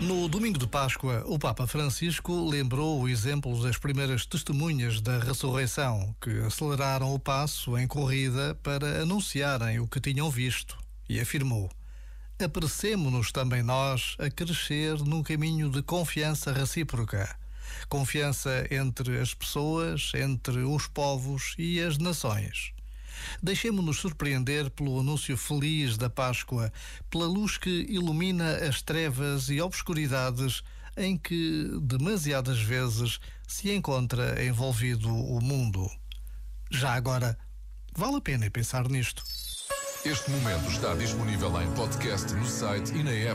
No domingo de Páscoa, o Papa Francisco lembrou o exemplo das primeiras testemunhas da ressurreição, que aceleraram o passo em corrida para anunciarem o que tinham visto, e afirmou: Apressemo-nos também nós a crescer num caminho de confiança recíproca. Confiança entre as pessoas, entre os povos e as nações. Deixemos-nos surpreender pelo anúncio feliz da Páscoa, pela luz que ilumina as trevas e obscuridades em que demasiadas vezes se encontra envolvido o mundo. Já agora, vale a pena pensar nisto. Este momento está disponível em podcast no site e na app.